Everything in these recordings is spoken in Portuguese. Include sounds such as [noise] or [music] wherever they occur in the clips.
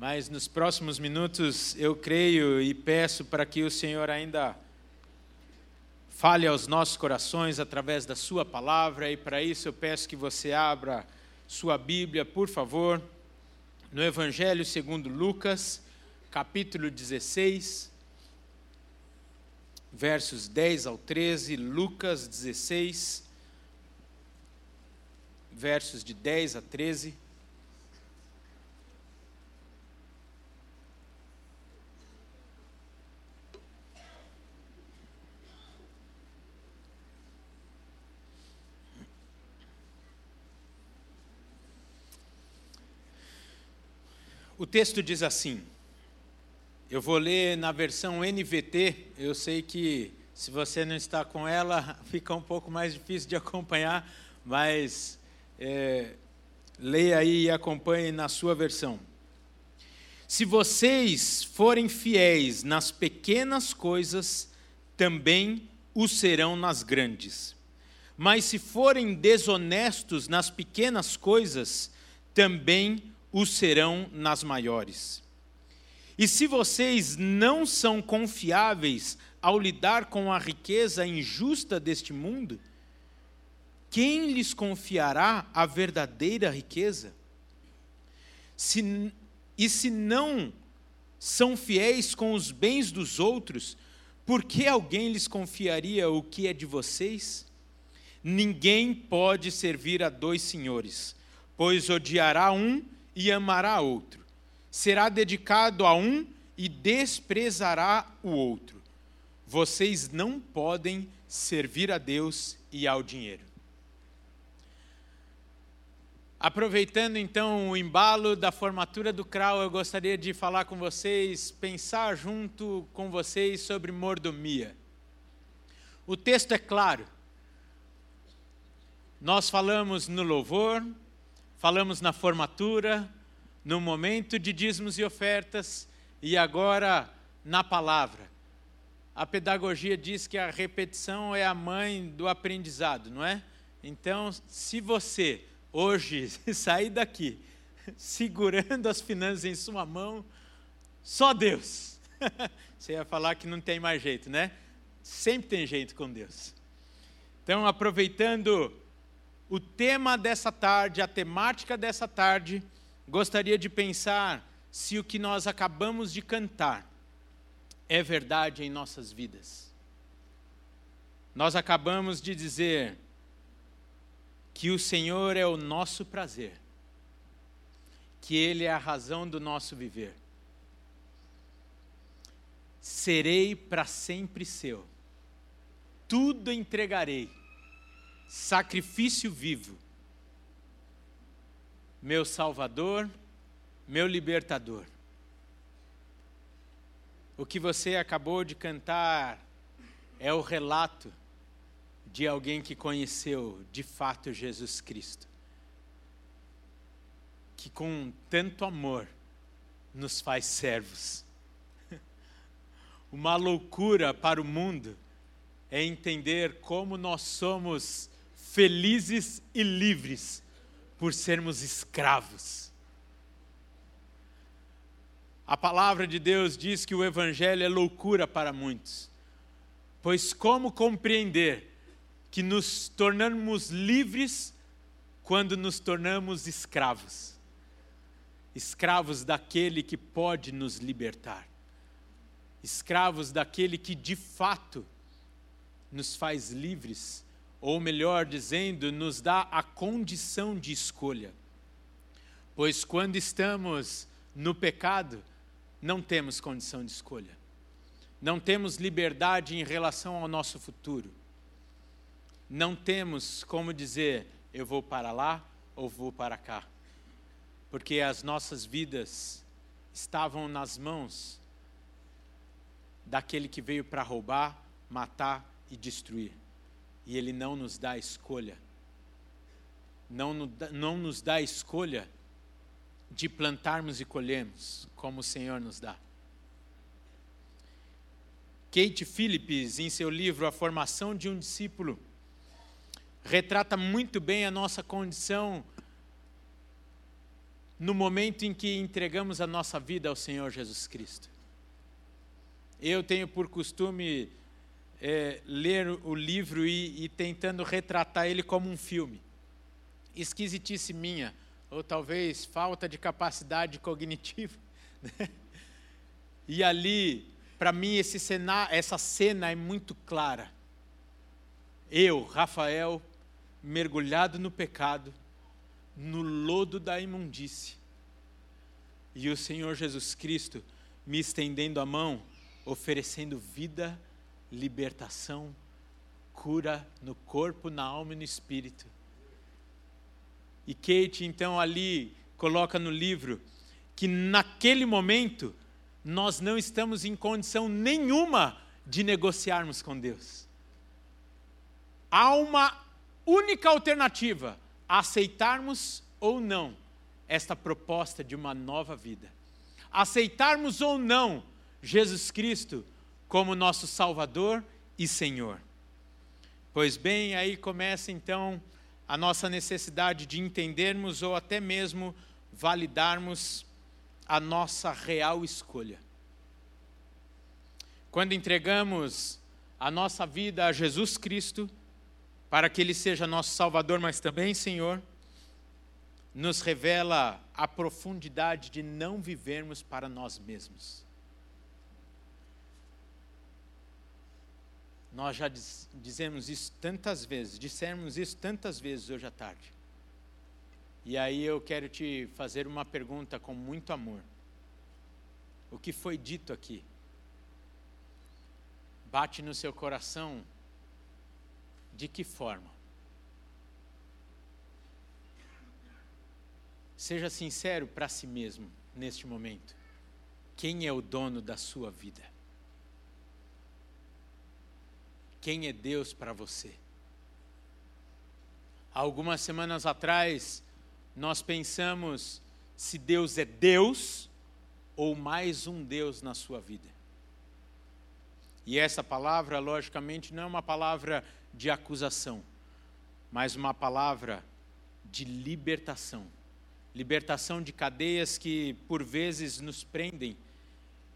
mas nos próximos minutos eu creio e peço para que o Senhor ainda fale aos nossos corações através da Sua palavra, e para isso eu peço que você abra sua Bíblia, por favor, no Evangelho segundo Lucas, capítulo 16, versos 10 ao 13, Lucas 16, versos de 10 a 13. O texto diz assim, eu vou ler na versão NVT, eu sei que se você não está com ela, [laughs] fica um pouco mais difícil de acompanhar, mas é, leia aí e acompanhe na sua versão. Se vocês forem fiéis nas pequenas coisas, também o serão nas grandes. Mas se forem desonestos nas pequenas coisas, também o serão nas maiores. E se vocês não são confiáveis ao lidar com a riqueza injusta deste mundo, quem lhes confiará a verdadeira riqueza? Se, e se não são fiéis com os bens dos outros, por que alguém lhes confiaria o que é de vocês? Ninguém pode servir a dois senhores, pois odiará um e amará outro. Será dedicado a um e desprezará o outro. Vocês não podem servir a Deus e ao dinheiro. Aproveitando então o embalo da formatura do CRAU, eu gostaria de falar com vocês, pensar junto com vocês sobre mordomia. O texto é claro. Nós falamos no louvor, falamos na formatura, no momento de dízimos e ofertas e agora na palavra. A pedagogia diz que a repetição é a mãe do aprendizado, não é? Então, se você hoje [laughs] sair daqui segurando as finanças em sua mão, só Deus. [laughs] Você ia falar que não tem mais jeito, né? Sempre tem jeito com Deus. Então, aproveitando o tema dessa tarde, a temática dessa tarde, gostaria de pensar se o que nós acabamos de cantar é verdade em nossas vidas. Nós acabamos de dizer que o Senhor é o nosso prazer, que Ele é a razão do nosso viver. Serei para sempre seu, tudo entregarei sacrifício vivo, meu Salvador, meu libertador. O que você acabou de cantar é o relato de alguém que conheceu de fato Jesus Cristo, que com tanto amor nos faz servos. [laughs] Uma loucura para o mundo é entender como nós somos felizes e livres por sermos escravos. A palavra de Deus diz que o Evangelho é loucura para muitos, pois como compreender que nos tornamos livres quando nos tornamos escravos? Escravos daquele que pode nos libertar, escravos daquele que de fato nos faz livres ou melhor dizendo, nos dá a condição de escolha. Pois quando estamos no pecado, não temos condição de escolha. Não temos liberdade em relação ao nosso futuro. Não temos como dizer, eu vou para lá ou vou para cá. Porque as nossas vidas estavam nas mãos daquele que veio para roubar, matar e destruir e Ele não nos dá escolha. Não, não nos dá escolha de plantarmos e colhermos, como o Senhor nos dá. Kate Phillips, em seu livro A Formação de um Discípulo, retrata muito bem a nossa condição no momento em que entregamos a nossa vida ao Senhor Jesus Cristo. Eu tenho por costume é, ler o livro e, e tentando retratar ele como um filme. Esquisitice minha, ou talvez falta de capacidade cognitiva. [laughs] Né? E ali, para mim, esse cena, essa cena é muito clara. Eu, Rafael, mergulhado no pecado, no lodo da imundície, e o Senhor Jesus Cristo me estendendo a mão, oferecendo vida, libertação, cura no corpo, na alma e no espírito. E Kate, então, ali coloca no livro que naquele momento nós não estamos em condição nenhuma de negociarmos com Deus. Há uma única alternativa: aceitarmos ou não esta proposta de uma nova vida. Aceitarmos ou não Jesus Cristo como nosso Salvador e Senhor. Pois bem, aí começa então a nossa necessidade de entendermos ou até mesmo validarmos a nossa real escolha. Quando entregamos a nossa vida a Jesus Cristo, para que Ele seja nosso Salvador, mas também Senhor, nos revela a profundidade de não vivermos para nós mesmos. Nós já diz, dizemos isso tantas vezes, dissemos isso tantas vezes hoje à tarde. E aí eu quero te fazer uma pergunta com muito amor. O que foi dito aqui? Bate no seu coração de que forma? Seja sincero para si mesmo neste momento. Quem é o dono da sua vida? Quem é Deus para você? Algumas semanas atrás, nós pensamos se Deus é Deus ou mais um Deus na sua vida. E essa palavra, logicamente, não é uma palavra de acusação, mas uma palavra de libertação libertação de cadeias que por vezes nos prendem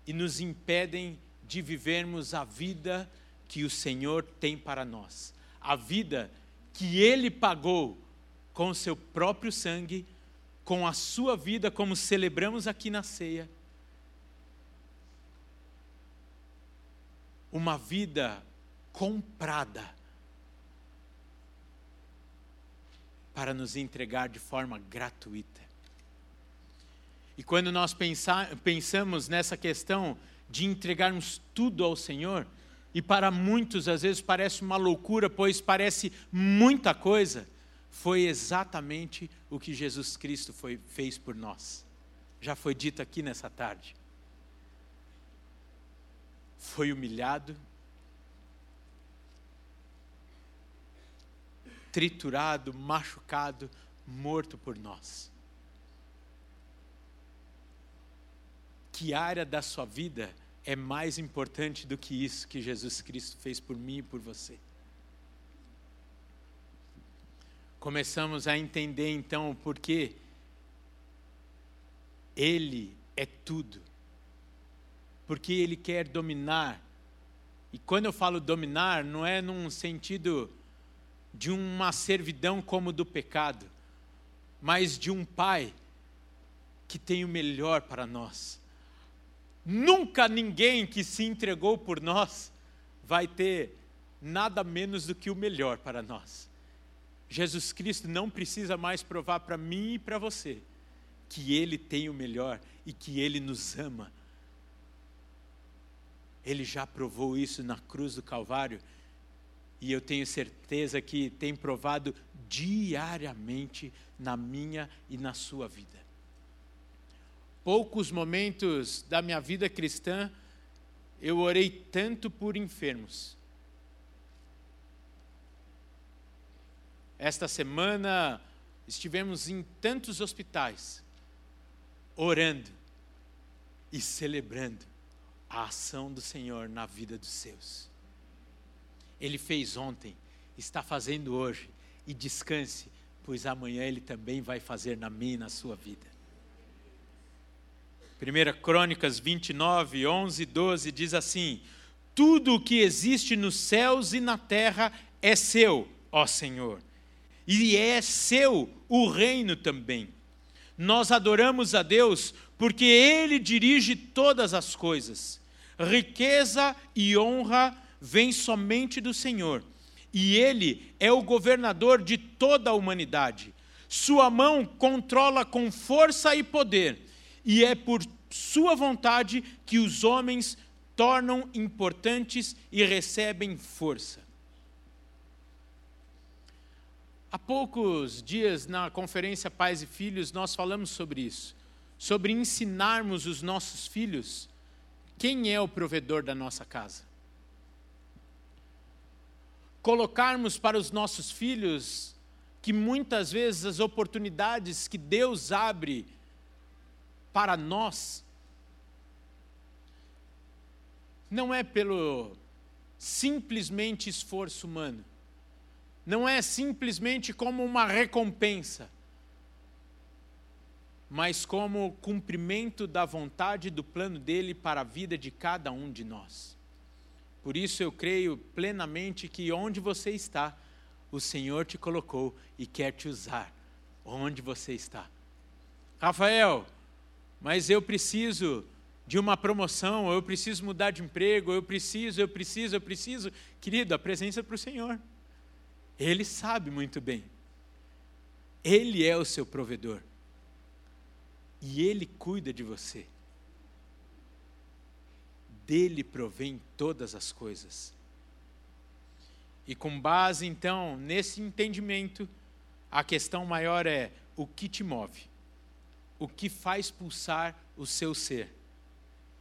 e nos impedem de vivermos a vida que o Senhor tem para nós, a vida que Ele pagou com o seu próprio sangue, com a sua vida, como celebramos aqui na ceia. Uma vida comprada para nos entregar de forma gratuita. E quando nós pensar, pensamos nessa questão de entregarmos tudo ao Senhor, e para muitos às vezes parece uma loucura, pois parece muita coisa, foi exatamente o que Jesus Cristo foi, fez por nós. Já foi dito aqui nessa tarde. Foi humilhado, triturado, machucado, morto por nós. que área da sua vida é mais importante do que isso que Jesus Cristo fez por mim e por você? Começamos a entender então o porquê Ele é tudo. Porque Ele quer dominar. E quando eu falo dominar, não é num sentido de uma servidão como do pecado, mas de um Pai que tem o melhor para nós Nunca ninguém que se entregou por nós vai ter nada menos do que o melhor para nós. Jesus Cristo não precisa mais provar para mim e para você que Ele tem o melhor e que Ele nos ama. Ele já provou isso na cruz do Calvário e eu tenho certeza que tem provado diariamente na minha e na sua vida poucos momentos da minha vida cristã, eu orei tanto por enfermos. Esta semana estivemos em tantos hospitais, orando e celebrando a ação do Senhor na vida dos seus. Ele fez ontem, está fazendo hoje, e descanse, pois amanhã Ele também vai fazer na minha e na sua vida. 1 Crônicas 29, 11, 12 diz assim: Tudo o que existe nos céus e na terra é seu, ó Senhor, e é seu o reino também. Nós adoramos a Deus porque Ele dirige todas as coisas. Riqueza e honra vêm somente do Senhor, e Ele é o governador de toda a humanidade. Sua mão controla com força e poder, e é por Sua vontade que os homens tornam importantes e recebem força. Há poucos dias, na conferência Pais e Filhos, nós falamos sobre isso, sobre ensinarmos os nossos filhos quem é o provedor da nossa casa. Colocarmos para os nossos filhos que muitas vezes as oportunidades que Deus abre para nós não é pelo simplesmente esforço humano, não é simplesmente como uma recompensa, mas como cumprimento da vontade do plano dele para a vida de cada um de nós. Por isso eu creio plenamente que onde você está, o Senhor te colocou e quer te usar onde você está. Rafael, mas eu preciso de uma promoção, eu preciso mudar de emprego, eu preciso, eu preciso, eu preciso. Querido, a presença para o Senhor. Ele sabe muito bem. Ele é o seu provedor. E Ele cuida de você. Dele provém todas as coisas. E com base, então, nesse entendimento, a questão maior é: o que te move? O que faz pulsar o seu ser?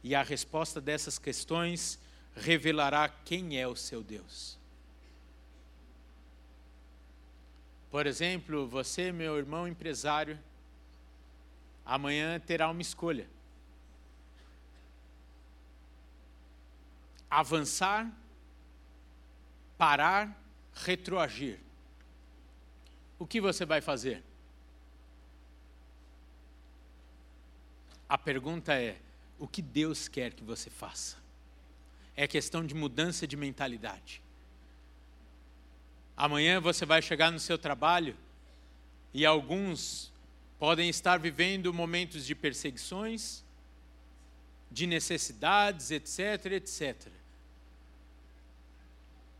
E a resposta dessas questões revelará quem é o seu Deus. Por exemplo, você, meu irmão empresário, amanhã terá uma escolha: avançar, parar, retroagir. O que você vai fazer? A pergunta é: o que Deus quer que você faça? É questão de mudança de mentalidade. Amanhã você vai chegar no seu trabalho e alguns podem estar vivendo momentos de perseguições, de necessidades, etc, etc.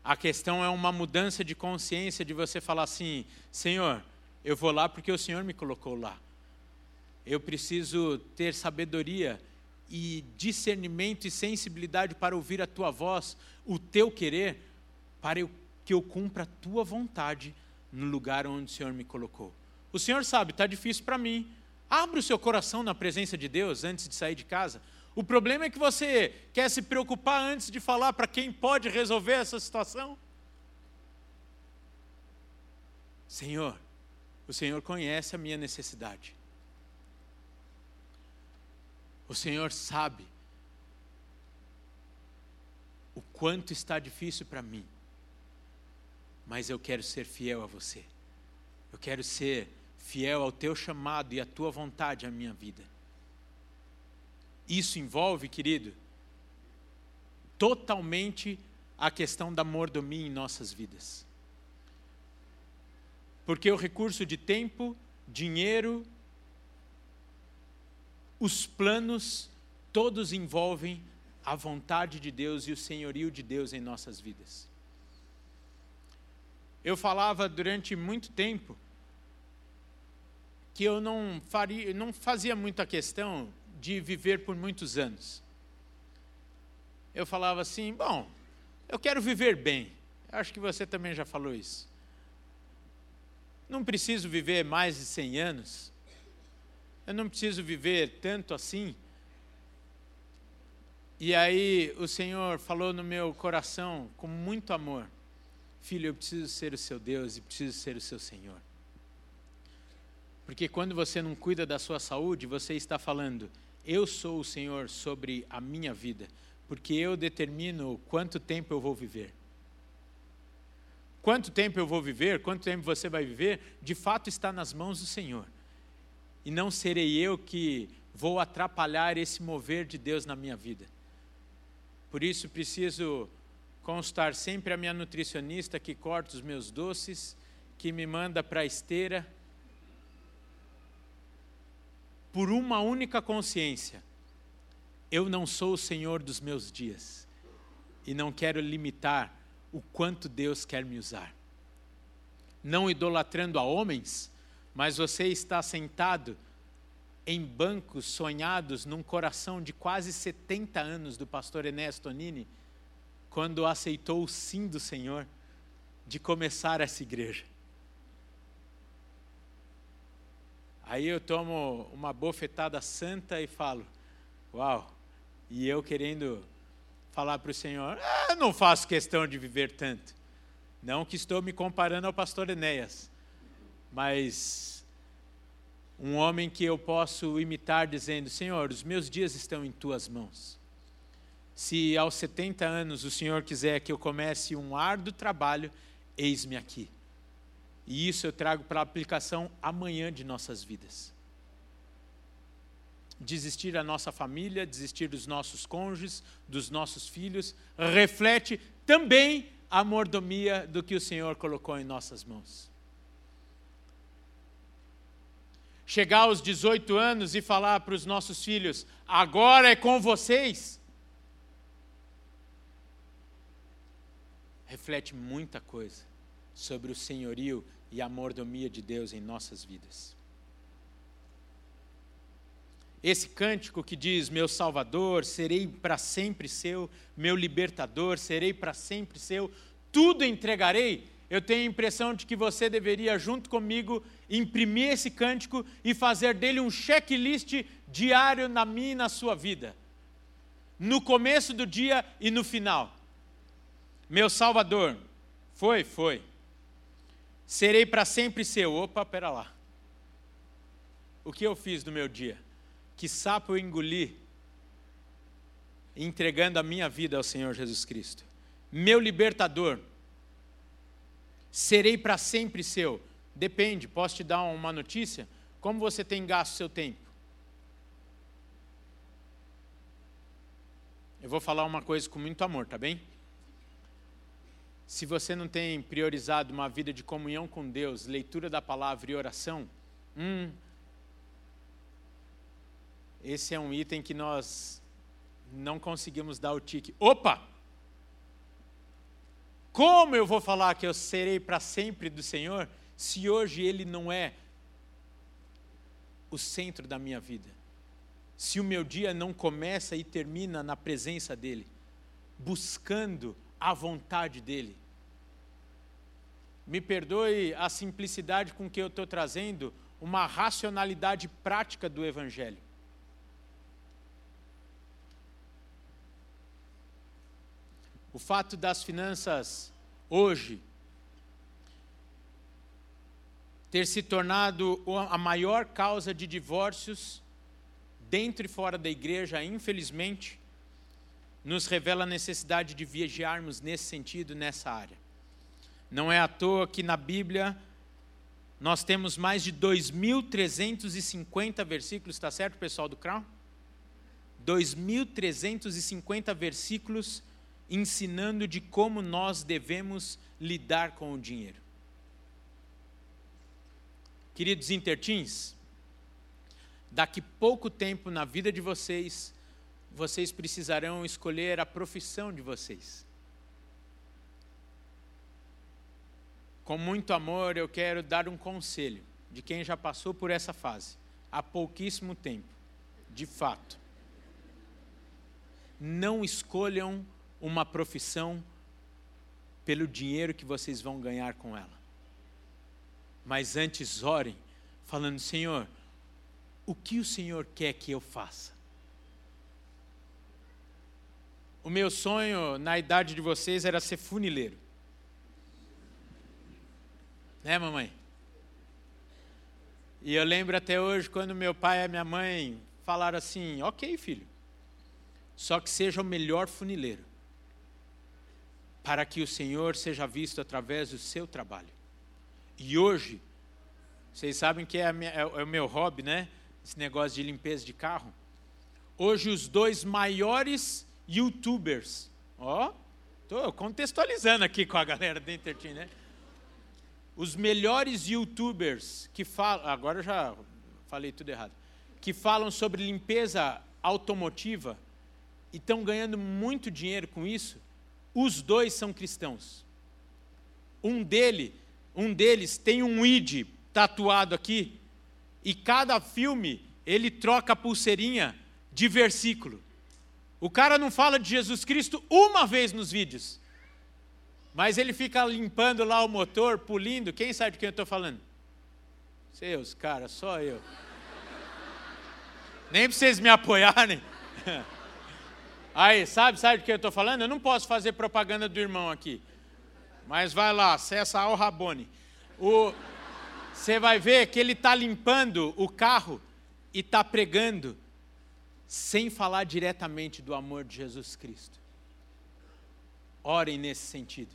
A questão é uma mudança de consciência de você falar assim: Senhor, eu vou lá porque o Senhor me colocou lá. Eu preciso ter sabedoria e discernimento e sensibilidade para ouvir a tua voz, o teu querer, para eu que eu cumpra a tua vontade no lugar onde o Senhor me colocou. O Senhor sabe, está difícil para mim. Abra o seu coração na presença de Deus antes de sair de casa. O problema é que você quer se preocupar antes de falar para quem pode resolver essa situação. Senhor, o Senhor conhece a minha necessidade. O Senhor sabe o quanto está difícil para mim mas eu quero ser fiel a você. Eu quero ser fiel ao teu chamado e à tua vontade à minha vida. Isso envolve, querido, totalmente a questão da mordomia em nossas vidas. Porque o recurso de tempo, dinheiro, os planos, todos envolvem a vontade de Deus e o senhorio de Deus em nossas vidas. Eu falava durante muito tempo que eu não, faria, não fazia muita questão de viver por muitos anos. Eu falava assim: bom, eu quero viver bem. Acho que você também já falou isso. Não preciso viver mais de 100 anos. Eu não preciso viver tanto assim. E aí o Senhor falou no meu coração com muito amor: Filho, eu preciso ser o seu Deus e preciso ser o seu Senhor. Porque quando você não cuida da sua saúde, você está falando, eu sou o Senhor sobre a minha vida, porque eu determino quanto tempo eu vou viver. Quanto tempo eu vou viver, quanto tempo você vai viver, de fato está nas mãos do Senhor. E não serei eu que vou atrapalhar esse mover de Deus na minha vida. Por isso preciso constar sempre a minha nutricionista que corta os meus doces, que me manda para a esteira, por uma única consciência: eu não sou o Senhor dos meus dias e não quero limitar o quanto Deus quer me usar. Não idolatrando a homens, mas você está sentado em bancos sonhados num coração de quase 70 anos do pastor Enéas Tonini, quando aceitou o sim do Senhor de começar essa igreja. Aí eu tomo uma bofetada santa e falo: Uau! E eu querendo falar para o Senhor: ah, não faço questão de viver tanto. Não que estou me comparando ao pastor Enéas, mas um homem que eu posso imitar dizendo: Senhor, os meus dias estão em tuas mãos. Se aos 70 anos o Senhor quiser que eu comece um árduo trabalho, eis-me aqui. E isso eu trago para a aplicação amanhã de nossas vidas. Desistir da nossa família, desistir dos nossos cônjuges, dos nossos filhos, reflete também a mordomia do que o Senhor colocou em nossas mãos. Chegar aos 18 anos e falar para os nossos filhos: agora é com vocês. Reflete muita coisa sobre o senhorio e a mordomia de Deus em nossas vidas. Esse cântico que diz: Meu Salvador, serei para sempre seu, meu libertador, serei para sempre seu, tudo entregarei. Eu tenho a impressão de que você deveria, junto comigo, imprimir esse cântico e fazer dele um checklist diário na minha e na sua vida. No começo do dia e no final. Meu Salvador, foi, foi serei para sempre seu. Opa, pera lá. O que eu fiz no meu dia? Que sapo eu engoli entregando a minha vida ao Senhor Jesus Cristo. Meu libertador. Serei para sempre seu. Depende, posso te dar uma notícia? Como você tem gasto seu tempo? Eu vou falar uma coisa com muito amor, tá bem? se você não tem priorizado uma vida de comunhão com Deus, leitura da palavra e oração, hum, esse é um item que nós não conseguimos dar o tique. Opa! Como eu vou falar que eu serei para sempre do Senhor, se hoje Ele não é o centro da minha vida? Se o meu dia não começa e termina na presença dEle, buscando a vontade dele. Me perdoe a simplicidade com que eu estou trazendo uma racionalidade prática do Evangelho. O fato das finanças hoje ter se tornado a maior causa de divórcios dentro e fora da igreja, infelizmente, nos revela a necessidade de viajarmos nesse sentido, nessa área. Não é à toa que na Bíblia nós temos mais de 2.350 versículos, está certo, pessoal do Crown? 2.350 versículos ensinando de como nós devemos lidar com o dinheiro. Queridos intertins, daqui pouco tempo na vida de vocês, vocês precisarão escolher a profissão de vocês. Com muito amor, eu quero dar um conselho de quem já passou por essa fase há pouquíssimo tempo, de fato. Não escolham uma profissão pelo dinheiro que vocês vão ganhar com ela. Mas antes orem, falando: Senhor, o que o Senhor quer que eu faça? O meu sonho na idade de vocês era ser funileiro. Né, mamãe? E eu lembro até hoje quando meu pai e minha mãe falaram assim: Ok, filho, só que seja o melhor funileiro, para que o Senhor seja visto através do seu trabalho. E hoje, vocês sabem que é, minha, é, é o meu hobby, né? esse negócio de limpeza de carro. Hoje, os dois maiores youtubers, ó, estou contextualizando aqui com a galera do Entertain, né? Os melhores youtubers que falam, agora já falei tudo errado, que falam sobre limpeza automotiva e estão ganhando muito dinheiro com isso, os dois são cristãos. Um dele, um deles tem um id tatuado aqui e cada filme ele troca a pulseirinha de versículo. O cara não fala de Jesus Cristo uma vez nos vídeos, mas ele fica limpando lá o motor, pulindo. Quem sabe de quem eu estou falando? Seus, cara, só eu. Nem para vocês me apoiarem. [laughs] Aí, sabe, sabe de quem eu estou falando? Eu não posso fazer propaganda do irmão aqui. Mas vai lá, acessa ao Rabone. O, você vai ver que ele está limpando o carro e está pregando, sem falar diretamente do amor de Jesus Cristo. Orem nesse sentido.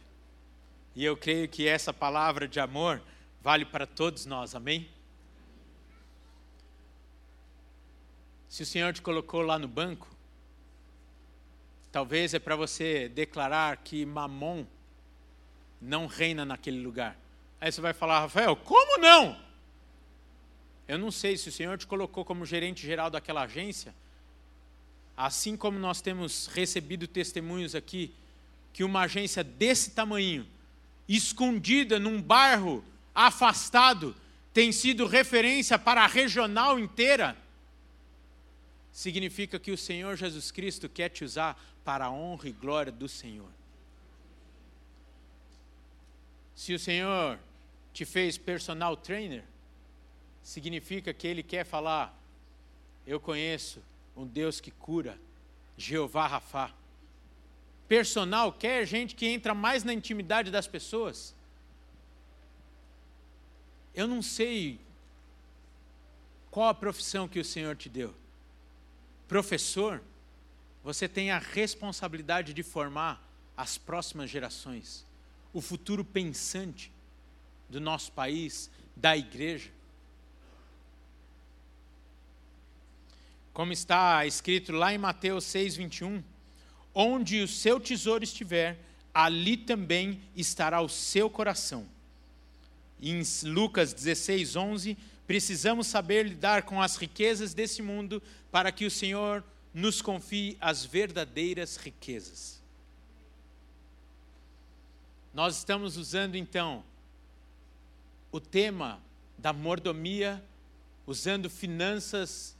E eu creio que essa palavra de amor vale para todos nós, amém? Se o Senhor te colocou lá no banco, talvez é para você declarar que Mamon não reina naquele lugar. Aí você vai falar, Rafael, como não? Eu não sei se o Senhor te colocou como gerente geral daquela agência, assim como nós temos recebido testemunhos aqui, que uma agência desse tamanho, escondida num bairro afastado, tem sido referência para a regional inteira, significa que o Senhor Jesus Cristo quer te usar para a honra e glória do Senhor. Se o Senhor te fez personal trainer, significa que Ele quer falar: Eu conheço um Deus que cura, Jeová Rafá. Personal quer gente que entra mais na intimidade das pessoas. Eu não sei qual a profissão que o Senhor te deu. Professor, você tem a responsabilidade de formar as próximas gerações o futuro pensante do nosso país, da igreja. Como está escrito lá em Mateus 6, 21, onde o seu tesouro estiver, ali também estará o seu coração. Em Lucas 16, 11, precisamos saber lidar com as riquezas desse mundo para que o Senhor nos confie as verdadeiras riquezas. Nós estamos usando então o tema da mordomia, usando finanças,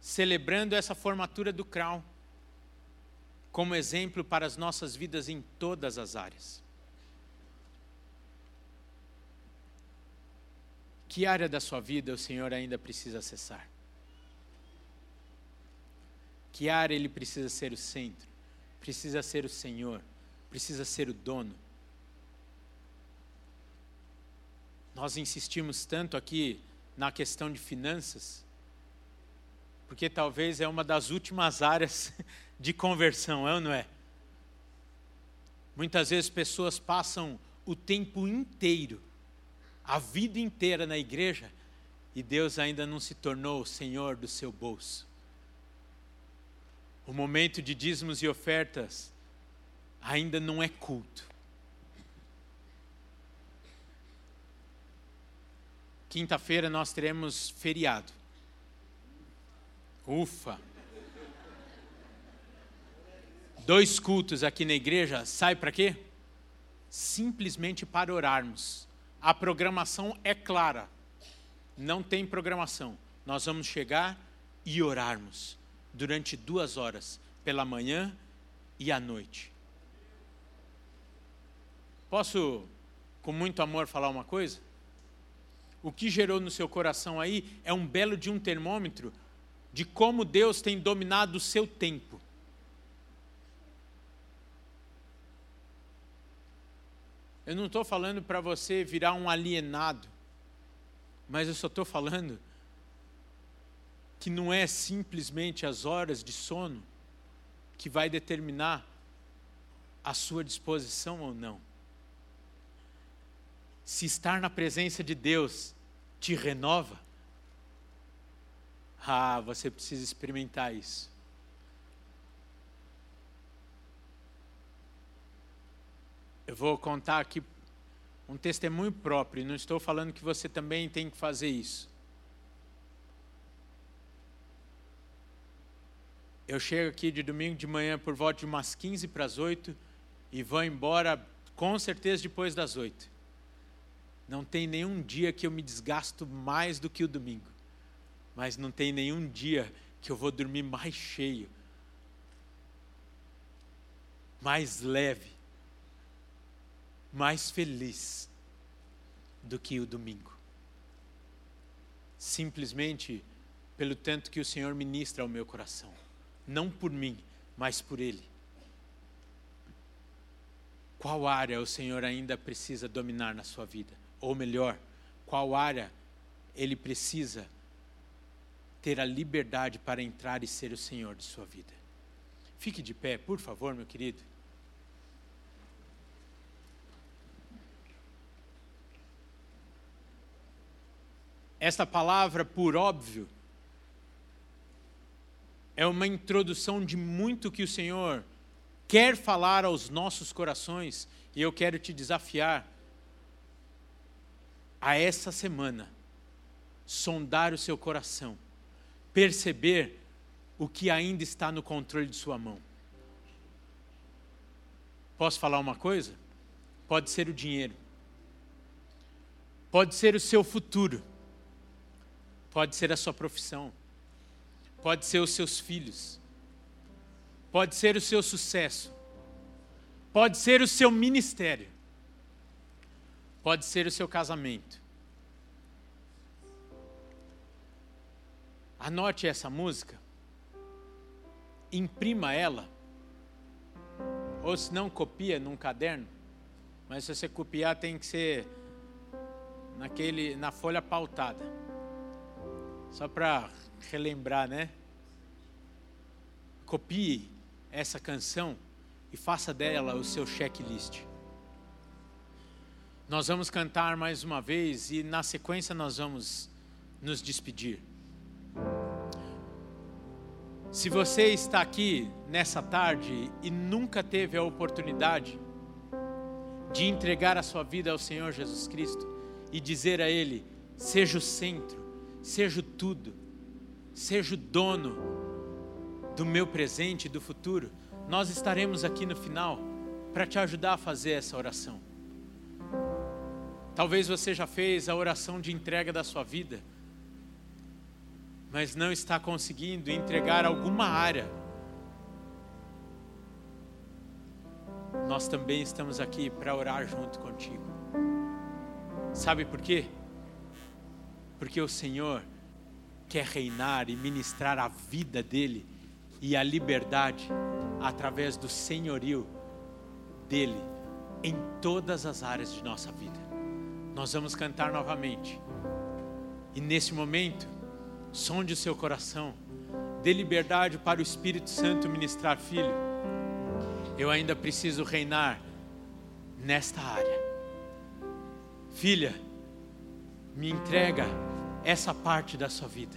celebrando essa formatura do Crown como exemplo para as nossas vidas em todas as áreas. Que área da sua vida o Senhor ainda precisa acessar? Que área ele precisa ser o centro? Precisa ser o Senhor? Precisa ser o dono? Nós insistimos tanto aqui na questão de finanças, porque talvez é uma das últimas áreas [laughs] de conversão, é ou não é? Muitas vezes pessoas passam o tempo inteiro, a vida inteira na igreja, e Deus ainda não se tornou o Senhor do seu bolso. O momento de dízimos e ofertas ainda não é culto. Quinta-feira nós teremos feriado. Ufa! Dois cultos aqui na igreja, sai para quê? Simplesmente para orarmos. A programação é clara. Não tem programação. Nós vamos chegar e orarmos durante duas horas, pela manhã e à noite. Posso, com muito amor, falar uma coisa? o que gerou no seu coração aí é um belo de um termômetro de como Deus tem dominado o seu tempo. Eu não estou falando para você virar um alienado, mas eu só estou falando que não é simplesmente as horas de sono que vai determinar a sua disposição ou não. Se estar na presença de Deus te renova, Ah, você precisa experimentar isso. Eu vou contar aqui um testemunho próprio, não estou falando que você também tem que fazer isso. Eu chego aqui de domingo de manhã por volta de umas 15 para as 8 e vou embora com certeza depois das 8. Não tem nenhum dia que eu me desgasto mais do que o domingo. Mas não tem nenhum dia que eu vou dormir mais cheio, mais leve, mais feliz do que o domingo. Simplesmente pelo tanto que o Senhor ministra ao meu coração não por mim, mas por Ele. Qual área o Senhor ainda precisa dominar na sua vida? Ou melhor, qual área Ele precisa ter a liberdade para entrar e ser o Senhor de sua vida? Fique de pé, por favor, meu querido. Esta palavra, por óbvio, é uma introdução de muito que o Senhor quer falar aos nossos corações e eu quero te desafiar a essa semana sondar o seu coração, perceber o que ainda está no controle de sua mão. Posso falar uma coisa? Pode ser o dinheiro, pode ser o seu futuro, pode ser a sua profissão pode ser os seus filhos, pode ser o seu sucesso, pode ser o seu ministério, pode ser o seu casamento. Anote essa música, imprima ela, ou se não, copia num caderno, mas se você copiar tem que ser naquele, na folha pautada, só para relembrar, né? Copie essa canção e faça dela o seu checklist. Nós vamos cantar mais uma vez e na sequência nós vamos nos despedir. Se você está aqui nessa tarde e nunca teve a oportunidade de entregar a sua vida ao Senhor Jesus Cristo e dizer a Ele: seja o centro, seja tudo, seja o dono do meu presente e do futuro, nós estaremos aqui no final para te ajudar a fazer essa oração. Talvez você já fez a oração de entrega da sua vida, mas não está conseguindo entregar alguma área. Nós também estamos aqui para orar junto contigo. Sabe por quê? Porque o Senhor quer reinar e ministrar a vida dele e a liberdade através do senhorio dele em todas as áreas de nossa vida. Nós vamos cantar novamente. E nesse momento, sonde o seu coração, dê liberdade para o Espírito Santo ministrar, filho. Eu ainda preciso reinar nesta área. Filha, me entrega essa parte da sua vida,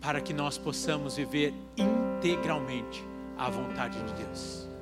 para que nós possamos viver integralmente a vontade de Deus.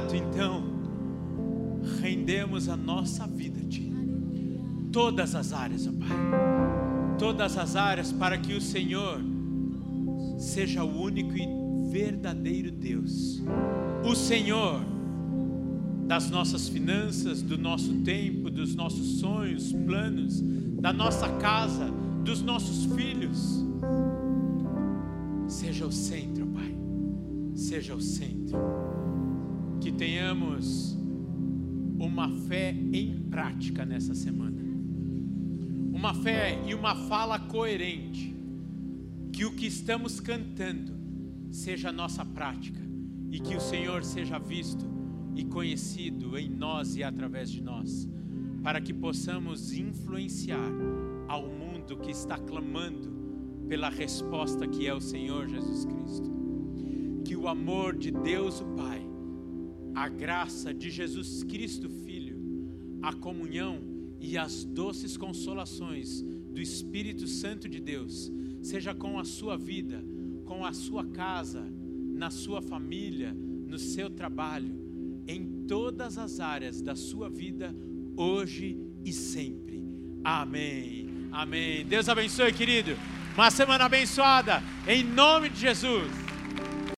fato, então, rendemos a nossa vida a Ti. Todas as áreas, ó Pai. Todas as áreas para que o Senhor seja o único e verdadeiro Deus. O Senhor das nossas finanças, do nosso tempo, dos nossos sonhos, planos, da nossa casa, dos nossos filhos. Seja o centro, Pai. Seja o centro. Que tenhamos uma fé em prática nessa semana. Uma fé e uma fala coerente. Que o que estamos cantando seja a nossa prática e que o Senhor seja visto e conhecido em nós e através de nós, para que possamos influenciar ao mundo que está clamando pela resposta que é o Senhor Jesus Cristo. Que o amor de Deus o Pai, a graça de Jesus Cristo Filho, a comunhão e as doces consolações do Espírito Santo de Deus seja com a sua vida, com a sua casa, na sua família, no seu trabalho, em todas as áreas da sua vida, hoje e sempre. Amém. Amém. Deus abençoe, querido. Uma semana abençoada, em nome de Jesus.